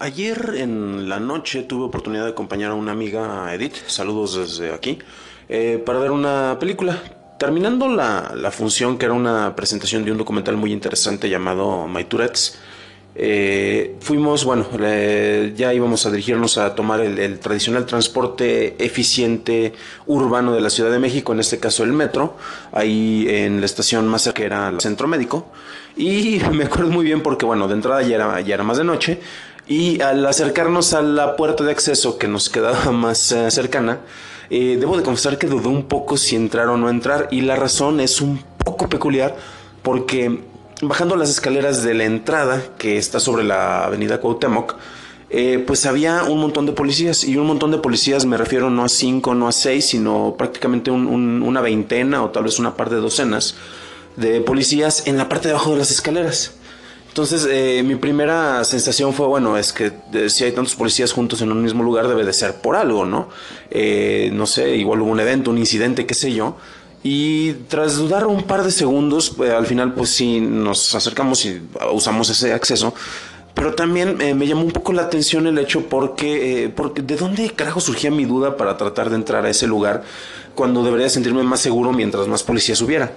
Ayer en la noche tuve oportunidad de acompañar a una amiga, Edith, saludos desde aquí, eh, para ver una película. Terminando la, la, función, que era una presentación de un documental muy interesante llamado My Tourette's, eh, fuimos, bueno, ya íbamos a dirigirnos a tomar el, el, tradicional transporte eficiente urbano de la Ciudad de México, en este caso el metro, ahí en la estación más cerca que era el centro médico. Y me acuerdo muy bien porque, bueno, de entrada ya era, ya era más de noche. Y al acercarnos a la puerta de acceso que nos quedaba más uh, cercana, eh, debo de confesar que dudé un poco si entrar o no entrar. Y la razón es un poco peculiar porque bajando las escaleras de la entrada que está sobre la avenida Cuauhtémoc, eh, pues había un montón de policías y un montón de policías me refiero no a cinco, no a seis, sino prácticamente un, un, una veintena o tal vez una par de docenas de policías en la parte de abajo de las escaleras. Entonces, eh, mi primera sensación fue, bueno, es que eh, si hay tantos policías juntos en un mismo lugar debe de ser por algo, ¿no? Eh, no sé, igual hubo un evento, un incidente, qué sé yo. Y tras dudar un par de segundos, pues, al final pues sí nos acercamos y usamos ese acceso. Pero también me llamó un poco la atención el hecho porque de dónde carajo surgía mi duda para tratar de entrar a ese lugar cuando debería sentirme más seguro mientras más policías hubiera.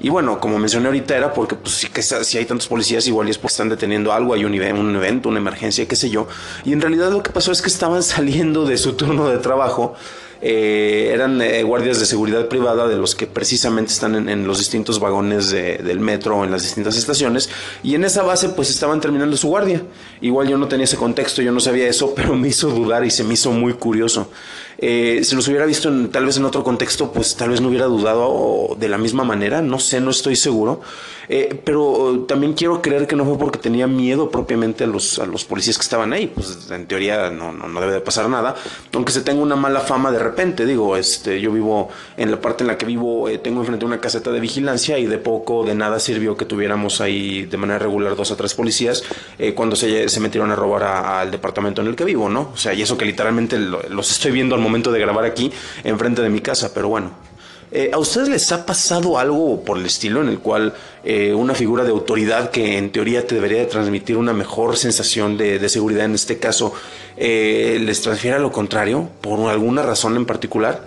Y bueno, como mencioné ahorita era porque pues, si, que, si hay tantos policías igual es porque están deteniendo algo, hay un, evento, una emergencia, qué sé yo. Y en realidad lo que pasó es que estaban saliendo de su turno de trabajo eh, eran eh, guardias de seguridad privada de los que precisamente están en, los distintos vagones de, del metro en las distintas estaciones y en esa base pues estaban terminando su guardia. Igual yo no tenía ese contexto, yo no sabía eso, pero me hizo dudar y se me hizo muy curioso. Eh, si los hubiera visto en, tal vez en otro contexto, pues tal vez no hubiera dudado de la misma manera, no sé, no estoy seguro. Eh, pero también quiero creer que no fue porque tenía miedo propiamente a los, a los policías que estaban ahí, pues en teoría no, no, no debe de pasar nada, aunque se tenga una mala fama de repente, digo, este, yo vivo en la parte en la que vivo, eh, tengo enfrente una caseta de vigilancia y de poco, de nada sirvió que tuviéramos ahí de manera regular dos o tres policías eh, cuando se, se metieron a robar al departamento en el que vivo, ¿no? O sea, y eso que literalmente lo, los estoy viendo al momento de grabar aquí enfrente de mi casa, pero bueno. Eh, ¿A ustedes les ha pasado algo por el estilo en el cual eh, una figura de autoridad que en teoría te debería de transmitir una mejor sensación de, seguridad, en este caso, eh, les transfiere a lo contrario por alguna razón en particular?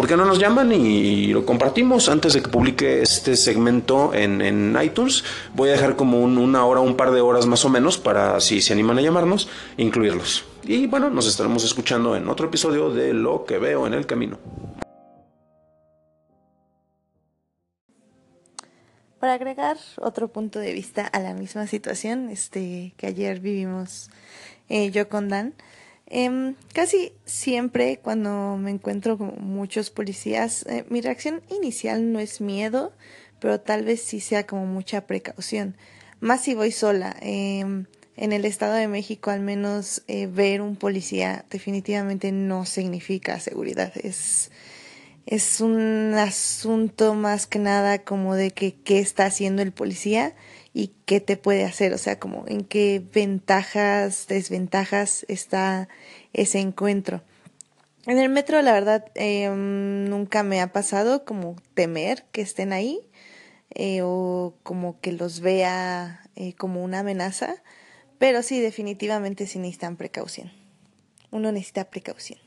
¿Por qué no nos llaman y lo compartimos antes de que publique este segmento en, iTunes? Voy a dejar como un, una hora, un par de horas más o menos para, si se animan a llamarnos, incluirlos. Y bueno, nos estaremos escuchando en otro episodio de Lo que veo en el camino. Para agregar otro punto de vista a la misma situación este, que ayer vivimos eh, yo con Dan, eh, casi siempre cuando me encuentro con muchos policías, eh, mi reacción inicial no es miedo, pero tal vez sí sea como mucha precaución. Más si voy sola. Eh, en el Estado de México, al menos eh, ver un policía definitivamente no significa seguridad. Es, es un asunto más que nada como de que qué está haciendo el policía y qué te puede hacer, o sea, como en qué ventajas, desventajas está ese encuentro. En el metro, la verdad, eh, nunca me ha pasado como temer que estén ahí eh, o como que los vea eh, como una amenaza, pero sí, definitivamente sí necesitan precaución. Uno necesita precaución.